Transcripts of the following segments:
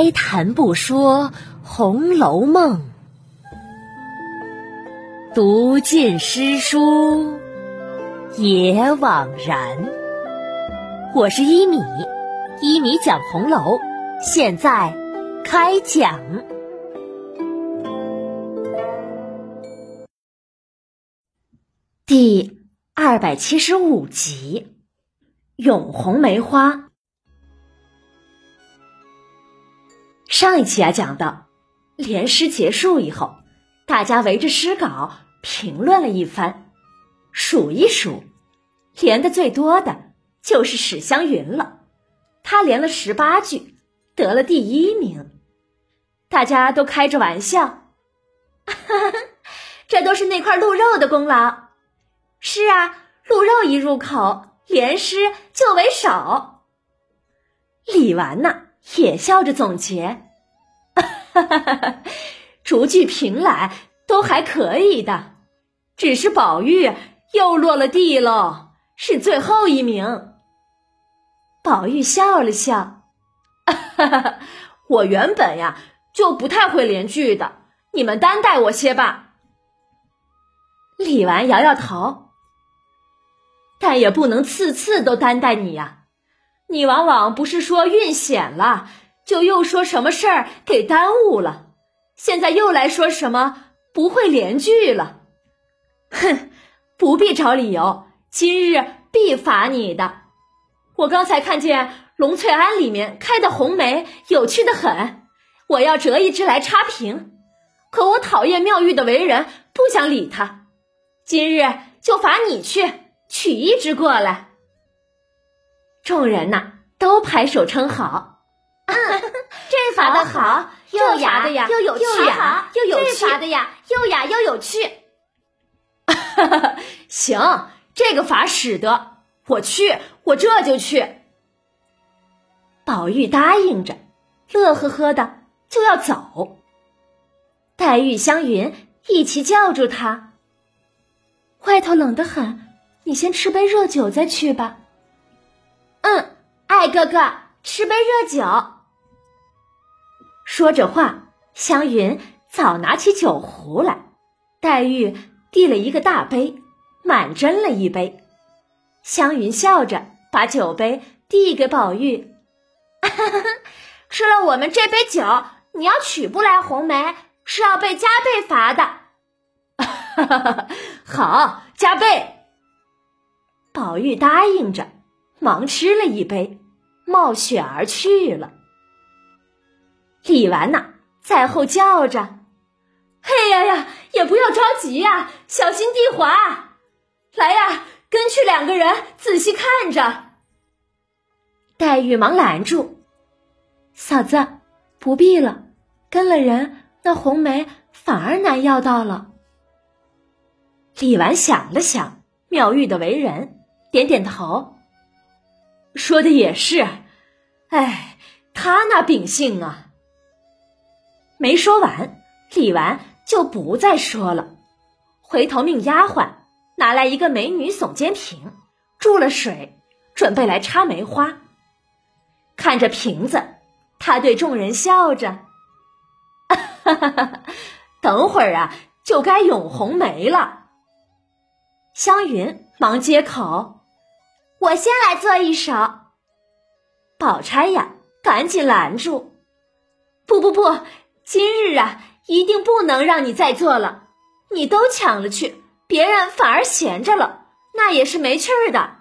开谈不说《红楼梦》，读尽诗书也枉然。我是一米，一米讲红楼，现在开讲第二百七十五集《咏红梅花》。上一期啊，讲到联诗结束以后，大家围着诗稿评论了一番，数一数，连的最多的就是史湘云了，她连了十八句，得了第一名。大家都开着玩笑，哈 哈这都是那块鹿肉的功劳。是啊，鹿肉一入口，连诗就为首。李纨呢。也笑着总结：“哈哈哈，逐句评来都还可以的，只是宝玉又落了地喽，是最后一名。”宝玉笑了笑：“哈哈，我原本呀就不太会连句的，你们担待我些吧。”李纨摇摇头：“但也不能次次都担待你呀。”你往往不是说运险了，就又说什么事儿给耽误了，现在又来说什么不会连句了，哼，不必找理由，今日必罚你的。我刚才看见龙翠庵里面开的红梅有趣的很，我要折一支来插瓶，可我讨厌妙玉的为人，不想理他，今日就罚你去取一支过来。众人呐，都拍手称好。这法的好，又雅的呀，又有趣呀，又有趣。这罚的呀，又雅又有趣。行，这个法使得，我去，我这就去。宝玉答应着，乐呵呵的就要走。黛玉、湘云一起叫住他：“外头冷得很，你先吃杯热酒再去吧。”嗯，爱哥哥，吃杯热酒。说着话，湘云早拿起酒壶来，黛玉递了一个大杯，满斟了一杯。湘云笑着把酒杯递给宝玉，吃了我们这杯酒，你要取不来红梅，是要被加倍罚的。好，加倍。宝玉答应着。忙吃了一杯，冒雪而去了。李纨呐，在后叫着：“嘿呀呀，也不要着急呀，小心地滑。来呀，跟去两个人，仔细看着。”黛玉忙拦住：“嫂子，不必了，跟了人，那红梅反而难要到了。”李纨想了想妙玉的为人，点点头。说的也是，哎，他那秉性啊。没说完，李纨就不再说了，回头命丫鬟拿来一个美女耸肩瓶，注了水，准备来插梅花。看着瓶子，他对众人笑着：“哈哈哈，等会儿啊，就该咏红梅了。”湘云忙接口。我先来做一首，宝钗呀，赶紧拦住！不不不，今日啊，一定不能让你再做了。你都抢了去，别人反而闲着了，那也是没趣儿的。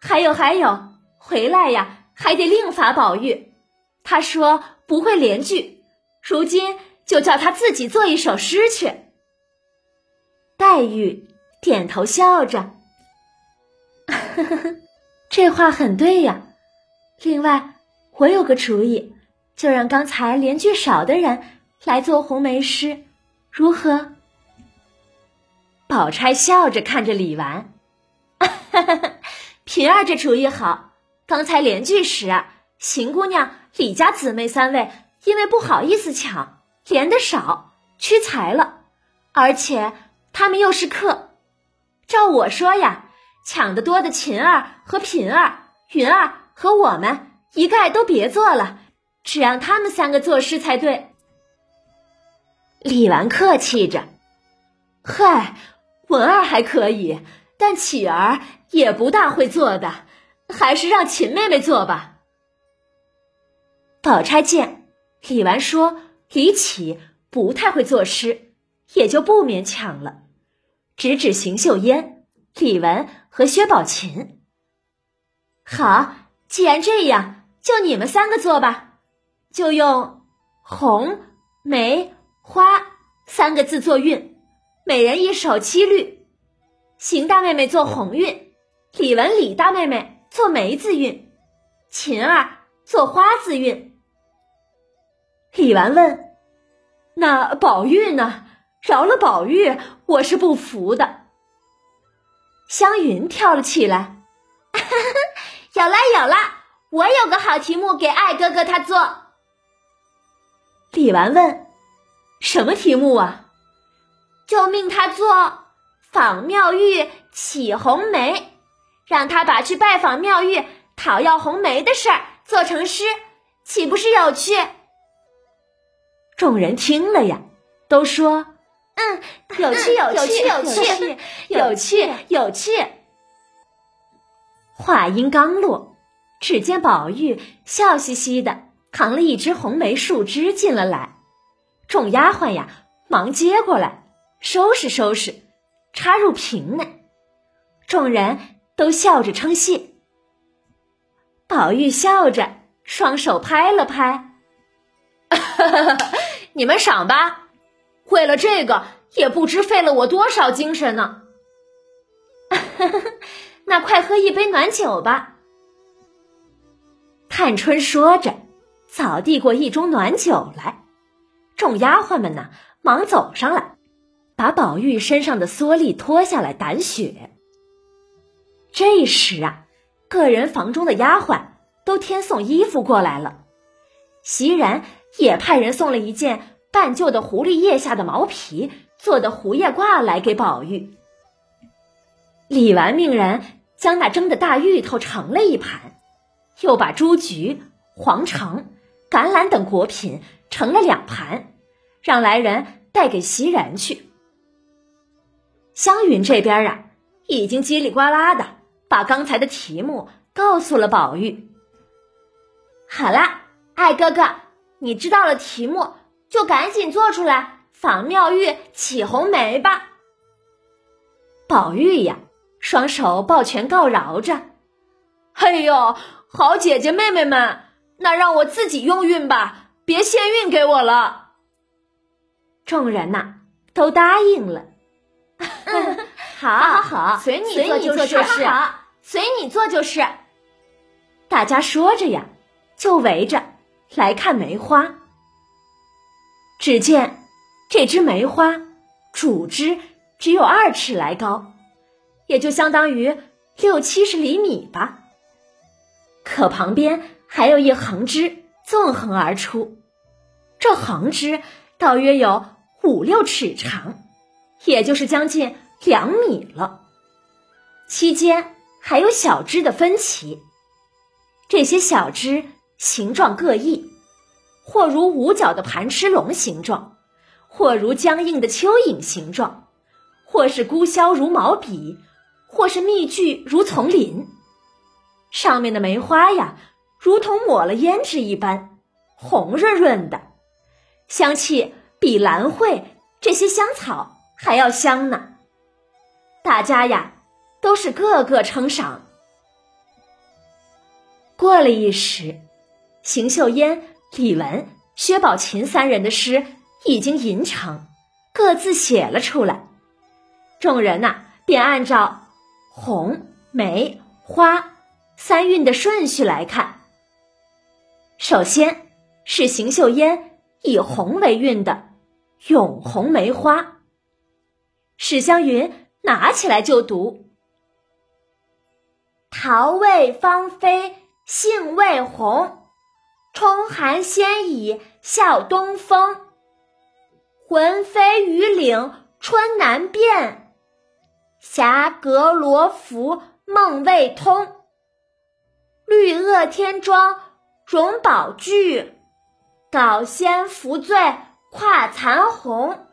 还有还有，回来呀，还得另罚宝玉。他说不会连句，如今就叫他自己做一首诗去。黛玉点头笑着。呵呵呵，这话很对呀。另外，我有个主意，就让刚才连句少的人来做红梅诗，如何？宝钗笑着看着李纨，平儿这主意好。刚才连句时，邢姑娘、李家姊妹三位因为不好意思抢，连的少，屈才了。而且他们又是客，照我说呀。抢得多的秦儿和平儿、云儿和我们一概都别做了，只让他们三个作诗才对。李纨客气着：“嗨，文儿还可以，但启儿也不大会做的，还是让秦妹妹做吧。”宝钗见李纨说李启不太会作诗，也就不勉强了，直指邢岫烟、李文和薛宝琴。好，既然这样，就你们三个做吧，就用红梅。花三个字做韵，每人一首七律。邢大妹妹做红韵，李文李大妹妹做梅字韵，琴儿做花字韵。李纨问：“那宝玉呢？饶了宝玉，我是不服的。”湘云跳了起来：“ 有了有了，我有个好题目给爱哥哥他做。”李纨问。什么题目啊？就命他做访妙玉启红梅，让他把去拜访妙玉讨要红梅的事儿做成诗，岂不是有趣？众人听了呀，都说：“嗯，有趣，有趣，有趣，有趣，有趣。”话音刚落，只见宝玉笑嘻嘻的扛了一只红梅树枝进了来。众丫鬟呀，忙接过来，收拾收拾，插入瓶内。众人都笑着称谢。宝玉笑着，双手拍了拍：“ 你们赏吧，为了这个，也不知费了我多少精神呢。”那快喝一杯暖酒吧。探春说着，早递过一盅暖酒来。众丫鬟们呢，忙走上来，把宝玉身上的蓑笠脱下来掸雪。这时啊，个人房中的丫鬟都添送衣服过来了。袭人也派人送了一件半旧的狐狸腋下的毛皮做的狐腋褂来给宝玉。李纨命人将那蒸的大芋头盛了一盘，又把朱菊、黄橙、橄榄等果品。盛了两盘，让来人带给袭人去。湘云这边啊，已经叽里呱啦的把刚才的题目告诉了宝玉。好了，爱哥哥，你知道了题目，就赶紧做出来仿妙玉起红梅吧。宝玉呀，双手抱拳告饶着：“哎呦，好姐姐妹妹们，那让我自己用运吧。”别先运给我了。众人呐，都答应了。好，好，好，随你做就是，好，随你做就是。大家说着呀，就围着来看梅花。只见这只梅花主枝只有二尺来高，也就相当于六七十厘米吧。可旁边还有一横枝。纵横而出，这横枝大约有五六尺长，也就是将近两米了。期间还有小枝的分歧，这些小枝形状各异，或如五角的盘螭龙形状，或如僵硬的蚯蚓形状，或是孤削如毛笔，或是密聚如丛林。上面的梅花呀。如同抹了胭脂一般，红润润的，香气比兰蕙这些香草还要香呢。大家呀，都是个个称赏。过了一时，邢岫烟、李文、薛宝琴三人的诗已经吟成，各自写了出来。众人呐，便按照红、梅、花三韵的顺序来看。首先是邢岫烟以红为韵的《咏红梅花》，史湘云拿起来就读：“桃未芳菲杏未红，冲寒先已笑东风。魂飞鱼岭春难辨，霞阁罗浮梦未通。绿萼天妆。荣宝句，搞仙扶醉跨残红。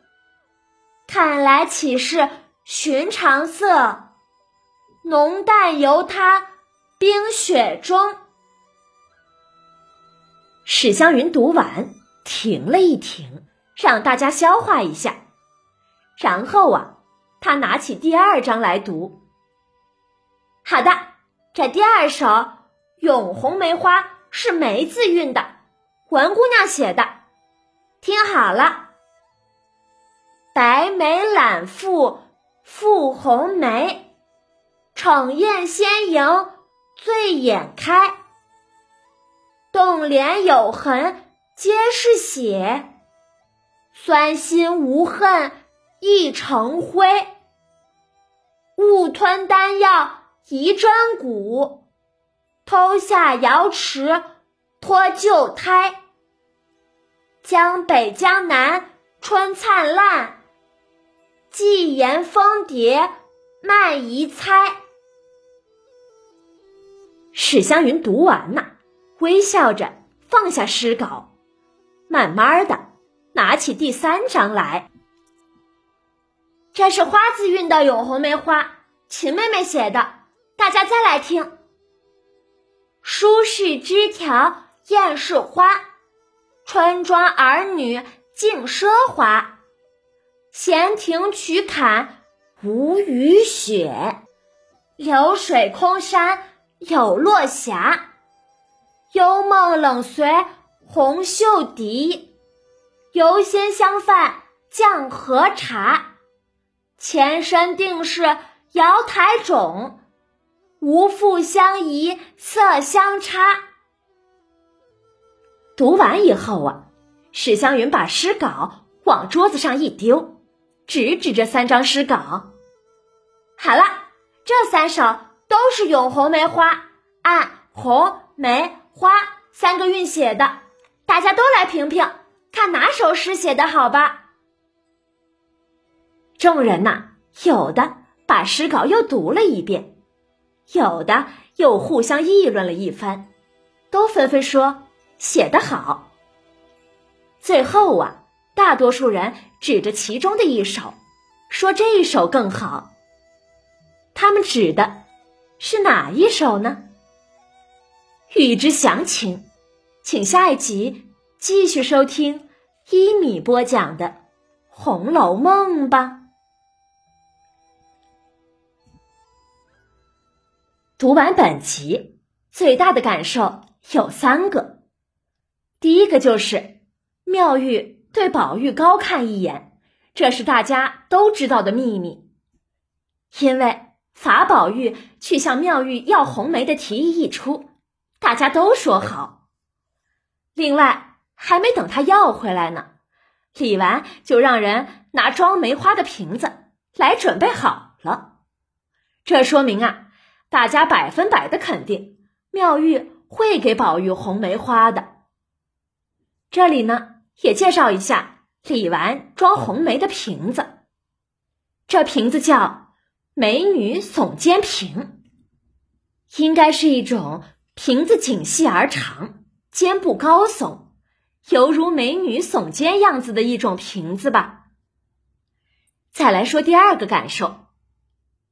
看来岂是寻常色？浓淡由他冰雪中。史湘云读完，停了一停，让大家消化一下。然后啊，他拿起第二章来读。好的，这第二首《咏红梅花》是梅字韵的，文姑娘写的。听好了，白眉揽复复红梅，逞艳仙迎醉眼开。动帘有痕皆是血，酸心无恨亦成灰。误吞丹药疑真骨，偷下瑶池脱旧胎。江北江南春灿烂，寄言蜂蝶慢移猜。史湘云读完呐。微笑着放下诗稿，慢慢的拿起第三章来。这是花字韵的《咏红梅花》，秦妹妹写的。大家再来听：书是枝条艳是花，村庄儿女尽奢华。闲庭曲坎无雨雪，流水空山有落霞。幽梦冷随红袖笛，游仙相伴降和茶。前身定是瑶台种，无复相宜色相差。读完以后啊，史湘云把诗稿往桌子上一丢，指指这三张诗稿。好了，这三首都是咏红梅花，按红梅。花三个韵写的，大家都来评评，看哪首诗写的好吧。众人呐，有的把诗稿又读了一遍，有的又互相议论了一番，都纷纷说写得好。最后啊，大多数人指着其中的一首，说这一首更好。他们指的是哪一首呢？欲知详情，请下一集继续收听一米播讲的《红楼梦》吧。读完本集，最大的感受有三个。第一个就是妙玉对宝玉高看一眼，这是大家都知道的秘密。因为法宝玉去向妙玉要红梅的提议一出。大家都说好。另外，还没等他要回来呢，李纨就让人拿装梅花的瓶子来准备好了。这说明啊，大家百分百的肯定妙玉会给宝玉红梅花的。这里呢，也介绍一下李纨装红梅的瓶子。这瓶子叫美女耸肩瓶，应该是一种。瓶子颈细而长，肩部高耸，犹如美女耸肩样子的一种瓶子吧。再来说第二个感受，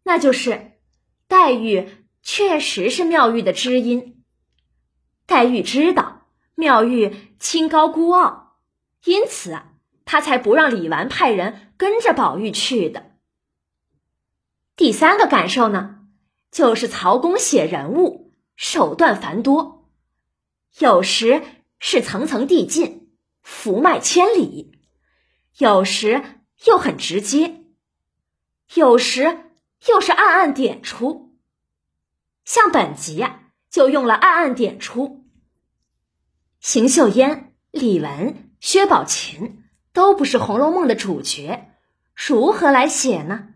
那就是黛玉确实是妙玉的知音。黛玉知道妙玉清高孤傲，因此，她才不让李纨派人跟着宝玉去的。第三个感受呢，就是曹公写人物。手段繁多，有时是层层递进，伏脉千里；有时又很直接，有时又是暗暗点出。像本集呀，就用了暗暗点出。邢岫烟、李文、薛宝琴都不是《红楼梦》的主角，如何来写呢？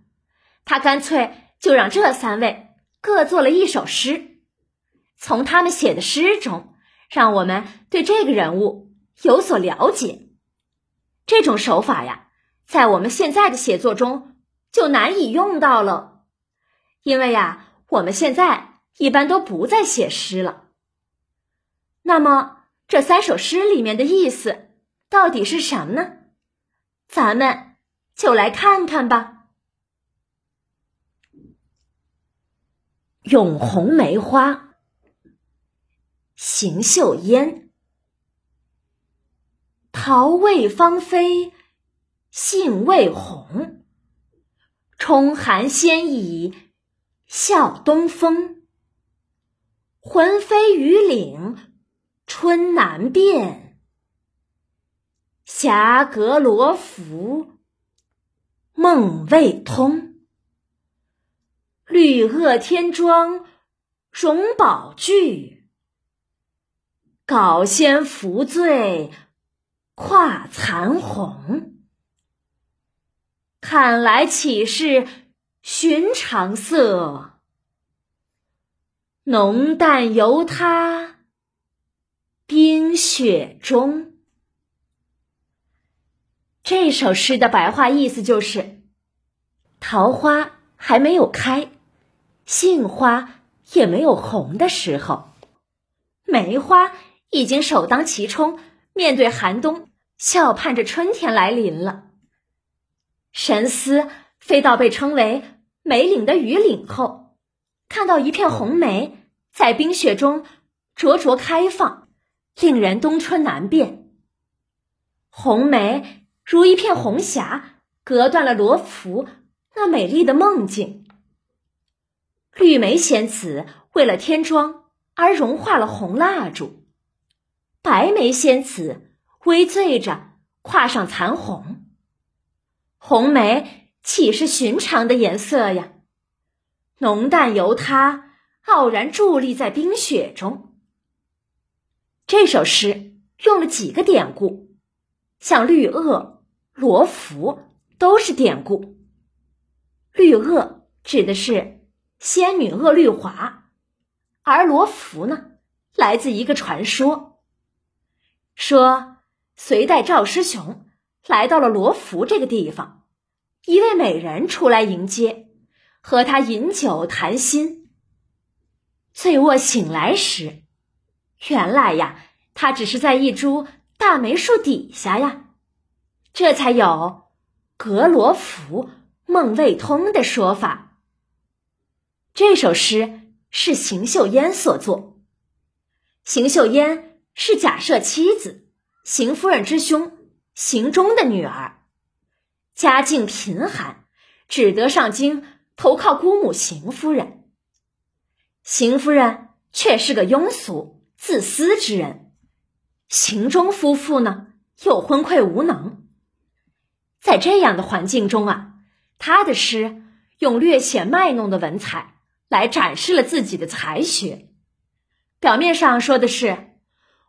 他干脆就让这三位各做了一首诗。从他们写的诗中，让我们对这个人物有所了解。这种手法呀，在我们现在的写作中就难以用到了，因为呀，我们现在一般都不再写诗了。那么，这三首诗里面的意思到底是什么呢？咱们就来看看吧。咏红梅花，邢岫烟。桃未芳菲，杏未红。冲寒先已笑东风。魂飞雨岭春难辨。霞阁罗浮梦未通。绿萼天妆荣宝具。稿仙扶醉跨残红。看来岂是寻常色？浓淡由他冰雪中。这首诗的白话意思就是：桃花还没有开，杏花也没有红的时候，梅花已经首当其冲，面对寒冬，笑盼着春天来临了。神思飞到被称为梅岭的雨岭后。看到一片红梅在冰雪中灼灼开放，令人冬春难辨。红梅如一片红霞，隔断了罗浮那美丽的梦境。绿梅仙子为了添妆而融化了红蜡烛，白梅仙子微醉着跨上残红。红梅岂是寻常的颜色呀？浓淡由他，傲然伫立在冰雪中。这首诗用了几个典故，像绿萼、罗浮都是典故。绿萼指的是仙女鄂绿华，而罗浮呢，来自一个传说，说隋代赵师雄来到了罗浮这个地方，一位美人出来迎接。和他饮酒谈心，醉卧醒来时，原来呀，他只是在一株大梅树底下呀，这才有“格罗浮，梦未通”的说法。这首诗是邢岫烟所作，邢岫烟是贾赦妻子邢夫人之兄邢忠的女儿，家境贫寒，只得上京。投靠姑母邢夫人，邢夫人却是个庸俗自私之人。邢中夫妇呢，又昏聩无能。在这样的环境中啊，他的诗用略显卖弄的文采来展示了自己的才学。表面上说的是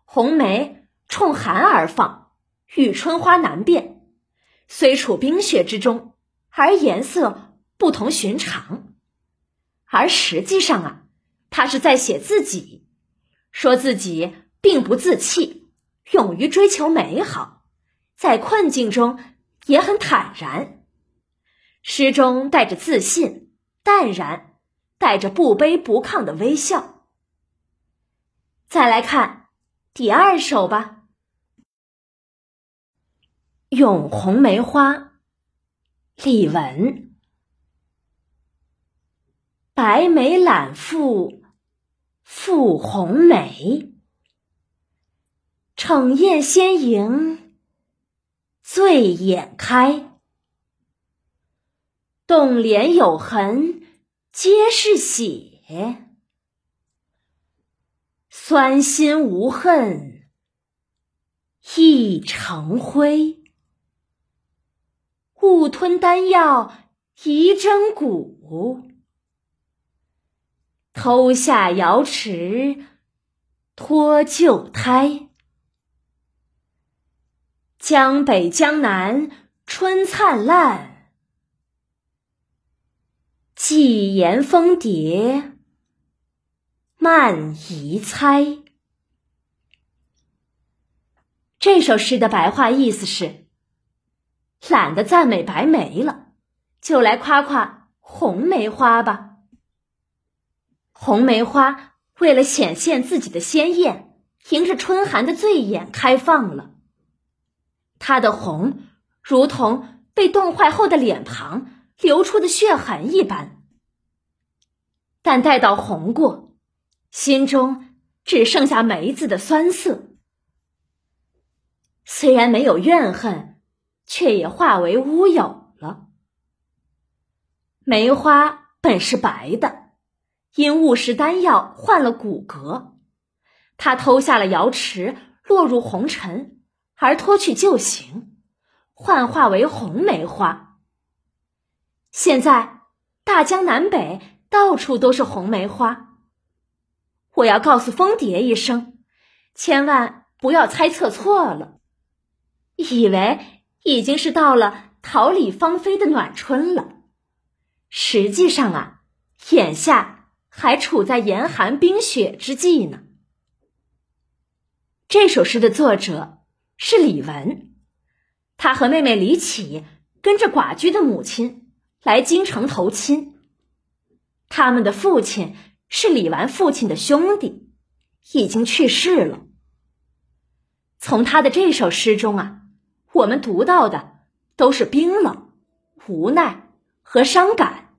红梅冲寒而放，与春花难辨，虽处冰雪之中，而颜色。不同寻常，而实际上啊，他是在写自己，说自己并不自弃，勇于追求美好，在困境中也很坦然。诗中带着自信、淡然，带着不卑不亢的微笑。再来看第二首吧，《咏红梅花》，李玟。白眉揽复复红梅，逞艳先迎醉眼开。洞帘有痕皆是血，酸心无恨亦成灰。误吞丹药疑真骨。偷下瑶池脱旧胎，江北江南春灿烂，寄言蜂蝶漫移猜。这首诗的白话意思是：懒得赞美白梅了，就来夸夸红梅花吧。红梅花为了显现自己的鲜艳，迎着春寒的醉眼开放了。它的红如同被冻坏后的脸庞流出的血痕一般，但待到红过，心中只剩下梅子的酸涩。虽然没有怨恨，却也化为乌有了。梅花本是白的，因误食丹药换了骨骼，他偷下了瑶池，落入红尘，而脱去旧形，幻化为红梅花。现在大江南北到处都是红梅花，我要告诉蜂蝶一声，千万不要猜测错了。以为已经是到了桃李芳菲的暖春了，实际上啊，眼下还处在严寒冰雪之际呢。这首诗的作者是李文，他和妹妹李启跟着寡居的母亲来京城投亲，他们的父亲是李纨父亲的兄弟，已经去世了。从他的这首诗中啊。我们读到的都是冰冷、无奈和伤感。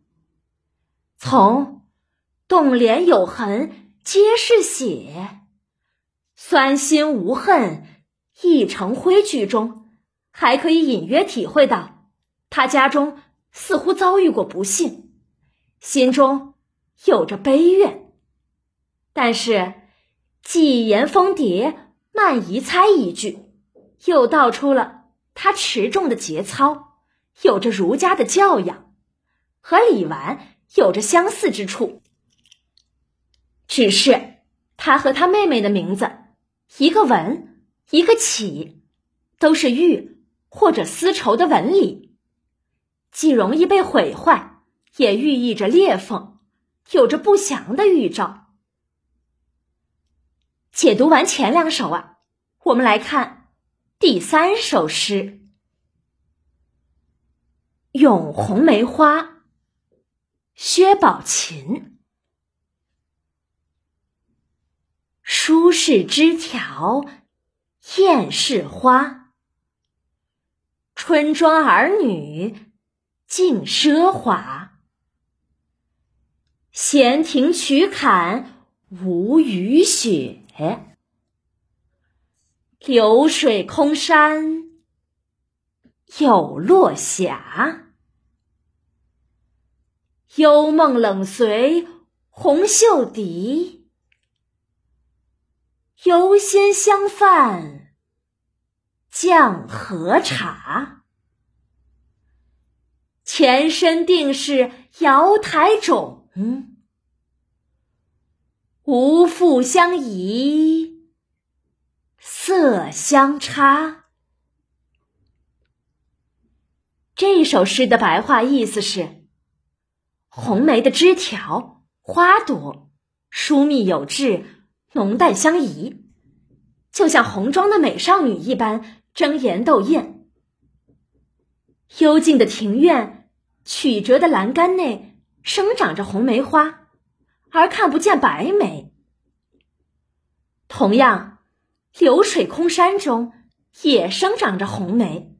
从“冻莲有痕皆是血，酸心无恨亦成灰”句中，还可以隐约体会到他家中似乎遭遇过不幸，心中有着悲怨。但是寄言蜂蝶慢移猜一句，又道出了。他持重的节操，有着儒家的教养，和李纨有着相似之处。只是他和他妹妹的名字，一个文，一个启，都是玉或者丝绸的纹理，既容易被毁坏，也寓意着裂缝，有着不祥的预兆。解读完前两首啊，我们来看。第三首诗《咏红梅花》，薛宝琴。舒适枝条艳是花，春庄儿女尽奢华。闲庭曲槛无雨雪。流水空山有落霞，幽梦冷随红袖笛，游仙相泛降和茶。前身定是瑶台种，无复相宜。色相差。这首诗的白话意思是：红梅的枝条、花朵疏密有致，浓淡相宜，就像红妆的美少女一般争妍斗艳。幽静的庭院，曲折的栏杆内生长着红梅花，而看不见白梅。同样。流水空山中也生长着红梅，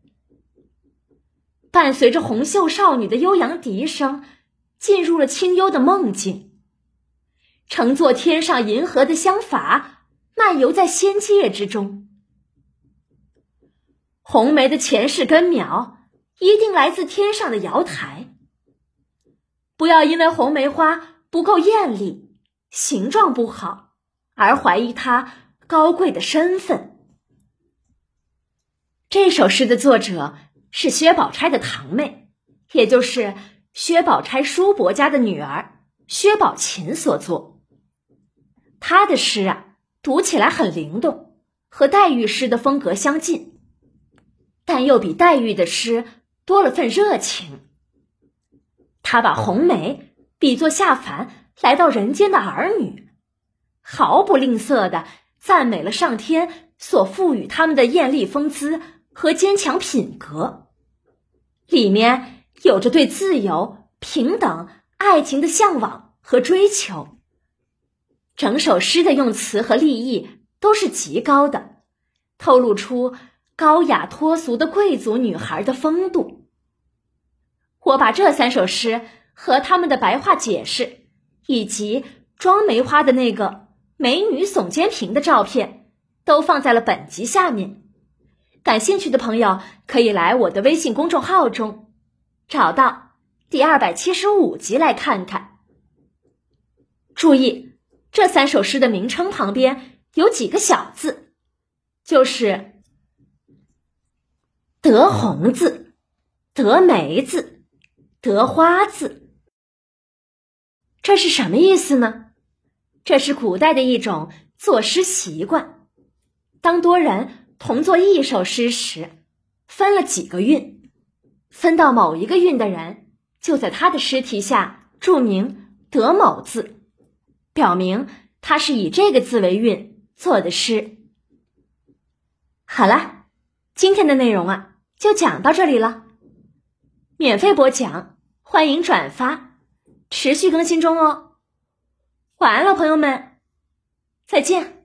伴随着红袖少女的悠扬笛声，进入了清幽的梦境，乘坐天上银河的香筏，漫游在仙界之中。红梅的前世根苗一定来自天上的瑶台。不要因为红梅花不够艳丽，形状不好，而怀疑它。高贵的身份。这首诗的作者是薛宝钗的堂妹，也就是薛宝钗叔伯家的女儿薛宝琴所作。她的诗啊，读起来很灵动，和黛玉诗的风格相近，但又比黛玉的诗多了份热情。他把红梅比作下凡来到人间的儿女，毫不吝啬的。赞美了上天所赋予他们的艳丽风姿和坚强品格，里面有着对自由、平等、爱情的向往和追求。整首诗的用词和立意都是极高的，透露出高雅脱俗的贵族女孩的风度。我把这三首诗和他们的白话解释，以及装梅花的那个美女耸肩屏的照片，都放在了本集下面。感兴趣的朋友可以来我的微信公众号中找到第二百七十五集来看看。注意，这三首诗的名称旁边有几个小字，就是“得红字”“得梅字”“得花字”。这是什么意思呢？这是古代的一种作诗习惯，当多人。同作一首诗时，分了几个韵，分到某一个韵的人，就在他的诗题下注明“得某”字，表明他是以这个字为韵做的诗。好了，今天的内容啊，就讲到这里了。免费播讲，欢迎转发，持续更新中哦。晚安了，朋友们，再见。